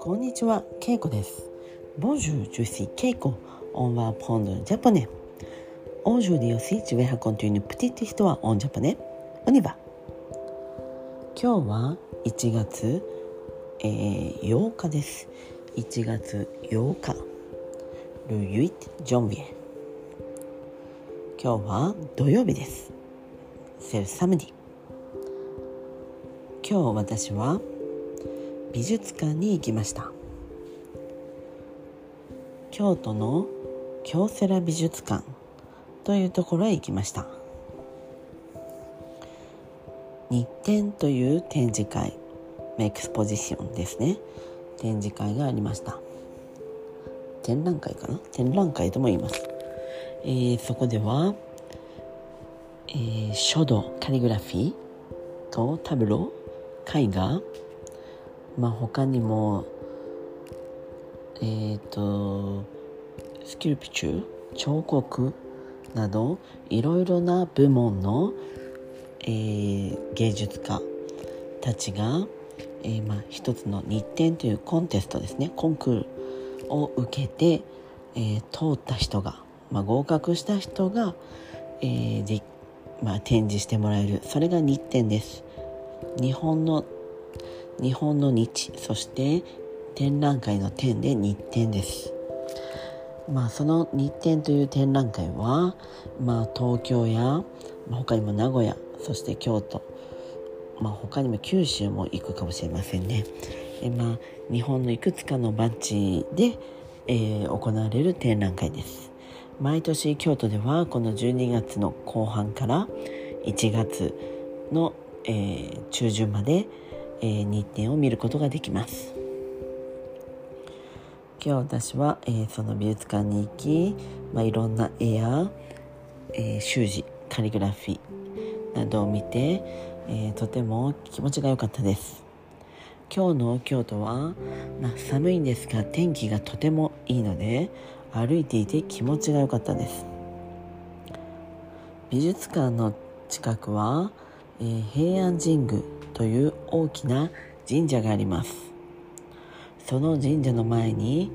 こんにちは、けいこです。ボンジュ、ジューシー、けいこ、オンワーポンド、ジャポネ。オンジュー、ディオスイッチ、ウェハコンというの、プティティ人は、オンジャポネ。オニバ。今日は、1月、えー、日です。1月8日。ルユイット、ジョンビエ。今日は、土曜日です。セルサムディ。今日私は美術館に行きました。京都の京セラ美術館というところへ行きました。日展という展示会エクスポジションですね。展示会がありました。展覧会かな？展覧会とも言います、えー、そこでは、えー、書道カリグラフィーとタブロー絵画まあ他にもえっ、ー、とスキルピチュー？彫刻？などいろいろな部門の、えー、芸術家たちが、えー、まあ、一つの日展というコンテストですね。コンクールを受けて、えー、通った人が、まあ、合格した人が、えーでまあ、展示してもらえる。それが日展です。日本の日本の日そして展覧会の展で日展です。まあその日展という展覧会はまあ東京や、ま、他にも名古屋そして京都まあ他にも九州も行くかもしれませんね。えまあ日本のいくつかのバッジで、えー、行われる展覧会です。毎年京都ではこの12月の後半から1月の、えー、中旬までえー、日展を見ることができます。今日私は、えー、その美術館に行き、まあ、いろんな絵や、えー、習字カリグラフィーなどを見て、えー、とても気持ちが良かったです。今日の京都は、まあ、寒いんですが天気がとてもいいので歩いていて気持ちが良かったです。美術館の近くは、えー、平安神宮という大きな神社があります。その神社の前に、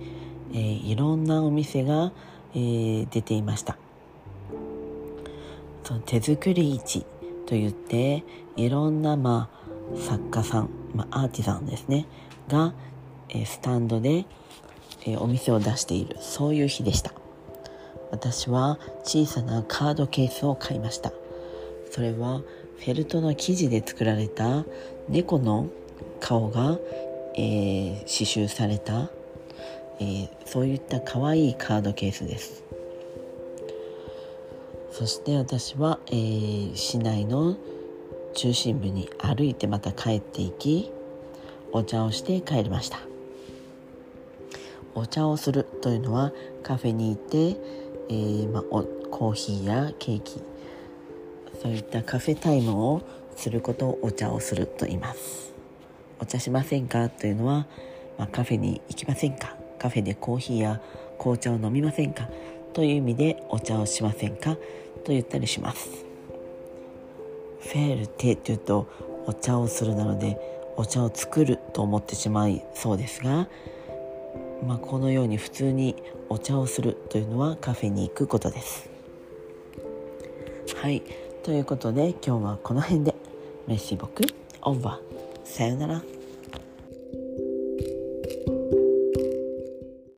えー、いろんなお店が、えー、出ていました。その手作り市といっていろんな、まあ、作家さん、まあ、アーティザンですねが、え、スタンドで、えお店を出している。そういう日でした。私は小さなカードケースを買いました。それはフェルトの生地で作られた猫の顔が、えー、刺繍された、えー、そういった可愛いカードケースです。そして私は、えー、市内の中心部に歩いてまた帰っていきお茶をして帰りました。お茶をするというのはカフェに行って、えーまおコーヒーやケーキそういったカフェタイムをすることをお茶をすると言います。お茶しませんかというのは、まあ、カフェに行きませんか？カフェでコーヒーや紅茶を飲みませんか？という意味でお茶をしませんかと言ったりします。フェールテというとお茶をするなのでお茶を作ると思ってしまいそうですが、まあ、このように普通にお茶をするというのはカフェに行くことです。はい。ということで今日はこの辺で。メッシ僕オーバーさよなら。